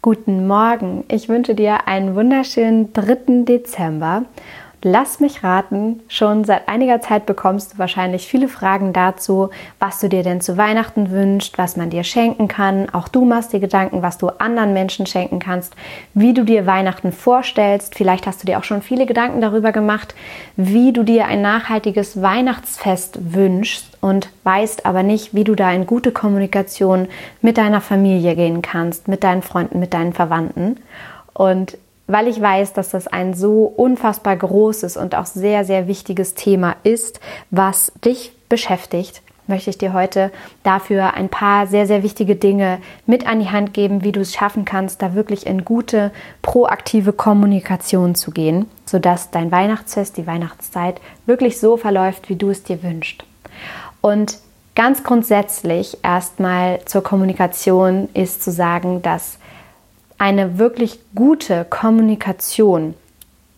Guten Morgen. Ich wünsche dir einen wunderschönen 3. Dezember Lass mich raten, schon seit einiger Zeit bekommst du wahrscheinlich viele Fragen dazu, was du dir denn zu Weihnachten wünschst, was man dir schenken kann. Auch du machst dir Gedanken, was du anderen Menschen schenken kannst, wie du dir Weihnachten vorstellst. Vielleicht hast du dir auch schon viele Gedanken darüber gemacht, wie du dir ein nachhaltiges Weihnachtsfest wünschst und weißt aber nicht, wie du da in gute Kommunikation mit deiner Familie gehen kannst, mit deinen Freunden, mit deinen Verwandten. Und weil ich weiß, dass das ein so unfassbar großes und auch sehr, sehr wichtiges Thema ist, was dich beschäftigt, möchte ich dir heute dafür ein paar sehr, sehr wichtige Dinge mit an die Hand geben, wie du es schaffen kannst, da wirklich in gute, proaktive Kommunikation zu gehen, sodass dein Weihnachtsfest, die Weihnachtszeit wirklich so verläuft, wie du es dir wünschst. Und ganz grundsätzlich erstmal zur Kommunikation ist zu sagen, dass eine wirklich gute Kommunikation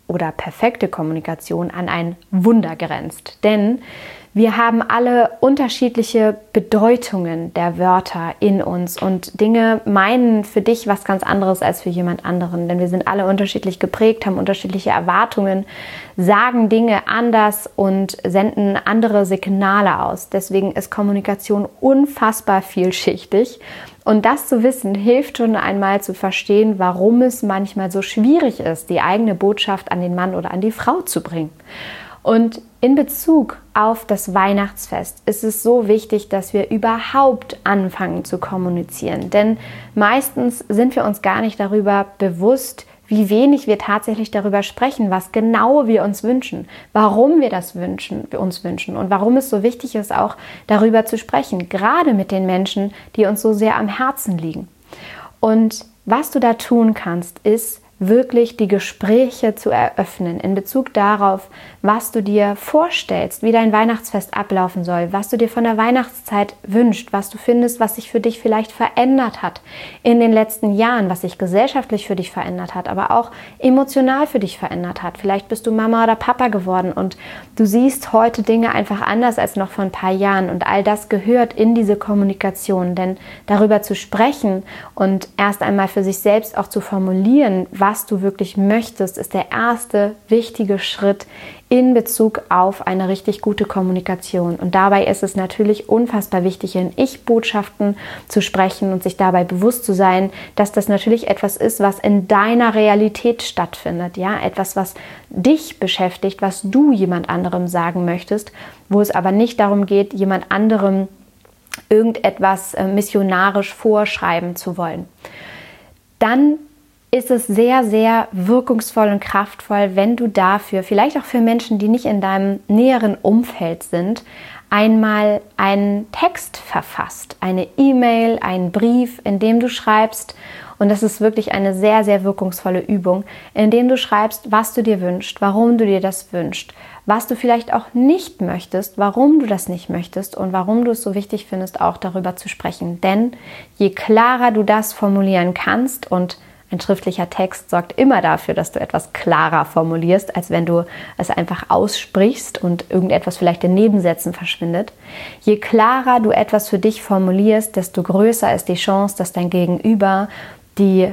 oder perfekte Kommunikation an ein Wunder grenzt. Denn wir haben alle unterschiedliche Bedeutungen der Wörter in uns und Dinge meinen für dich was ganz anderes als für jemand anderen. Denn wir sind alle unterschiedlich geprägt, haben unterschiedliche Erwartungen, sagen Dinge anders und senden andere Signale aus. Deswegen ist Kommunikation unfassbar vielschichtig und das zu wissen, hilft schon einmal zu verstehen, warum es manchmal so schwierig ist, die eigene Botschaft an den Mann oder an die Frau zu bringen. Und in Bezug auf das Weihnachtsfest ist es so wichtig, dass wir überhaupt anfangen zu kommunizieren. Denn meistens sind wir uns gar nicht darüber bewusst, wie wenig wir tatsächlich darüber sprechen, was genau wir uns wünschen, warum wir das wünschen, wir uns wünschen und warum es so wichtig ist, auch darüber zu sprechen, gerade mit den Menschen, die uns so sehr am Herzen liegen. Und was du da tun kannst, ist wirklich die Gespräche zu eröffnen in Bezug darauf, was du dir vorstellst, wie dein Weihnachtsfest ablaufen soll, was du dir von der Weihnachtszeit wünschst, was du findest, was sich für dich vielleicht verändert hat in den letzten Jahren, was sich gesellschaftlich für dich verändert hat, aber auch emotional für dich verändert hat. Vielleicht bist du Mama oder Papa geworden und du siehst heute Dinge einfach anders als noch vor ein paar Jahren und all das gehört in diese Kommunikation, denn darüber zu sprechen und erst einmal für sich selbst auch zu formulieren, was was du wirklich möchtest, ist der erste wichtige Schritt in Bezug auf eine richtig gute Kommunikation. Und dabei ist es natürlich unfassbar wichtig, in Ich-Botschaften zu sprechen und sich dabei bewusst zu sein, dass das natürlich etwas ist, was in deiner Realität stattfindet. Ja, etwas, was dich beschäftigt, was du jemand anderem sagen möchtest, wo es aber nicht darum geht, jemand anderem irgendetwas äh, missionarisch vorschreiben zu wollen. Dann ist es sehr, sehr wirkungsvoll und kraftvoll, wenn du dafür, vielleicht auch für Menschen, die nicht in deinem näheren Umfeld sind, einmal einen Text verfasst, eine E-Mail, einen Brief, in dem du schreibst, und das ist wirklich eine sehr, sehr wirkungsvolle Übung, in dem du schreibst, was du dir wünschst, warum du dir das wünschst, was du vielleicht auch nicht möchtest, warum du das nicht möchtest und warum du es so wichtig findest, auch darüber zu sprechen. Denn je klarer du das formulieren kannst und ein schriftlicher Text sorgt immer dafür, dass du etwas klarer formulierst, als wenn du es einfach aussprichst und irgendetwas vielleicht in Nebensätzen verschwindet. Je klarer du etwas für dich formulierst, desto größer ist die Chance, dass dein Gegenüber die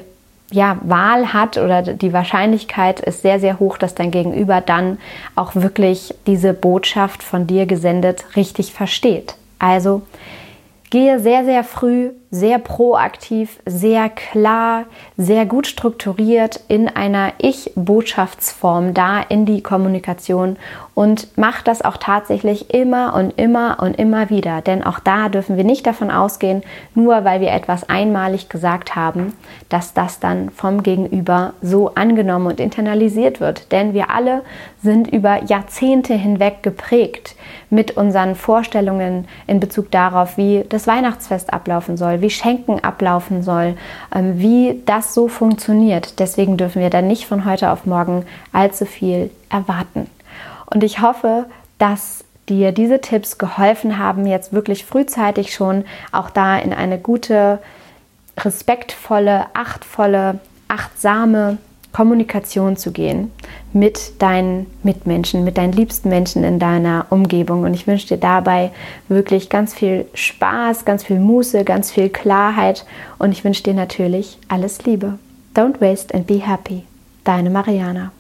ja, Wahl hat oder die Wahrscheinlichkeit ist sehr, sehr hoch, dass dein Gegenüber dann auch wirklich diese Botschaft von dir gesendet richtig versteht. Also gehe sehr, sehr früh sehr proaktiv, sehr klar, sehr gut strukturiert in einer Ich-Botschaftsform da in die Kommunikation und mach das auch tatsächlich immer und immer und immer wieder. Denn auch da dürfen wir nicht davon ausgehen, nur weil wir etwas einmalig gesagt haben, dass das dann vom Gegenüber so angenommen und internalisiert wird. Denn wir alle sind über Jahrzehnte hinweg geprägt mit unseren Vorstellungen in Bezug darauf, wie das Weihnachtsfest ablaufen soll wie Schenken ablaufen soll, ähm, wie das so funktioniert. Deswegen dürfen wir da nicht von heute auf morgen allzu viel erwarten. Und ich hoffe, dass dir diese Tipps geholfen haben, jetzt wirklich frühzeitig schon auch da in eine gute, respektvolle, achtvolle, achtsame Kommunikation zu gehen mit deinen Mitmenschen, mit deinen liebsten Menschen in deiner Umgebung. Und ich wünsche dir dabei wirklich ganz viel Spaß, ganz viel Muße, ganz viel Klarheit und ich wünsche dir natürlich alles Liebe. Don't waste and be happy. Deine Mariana.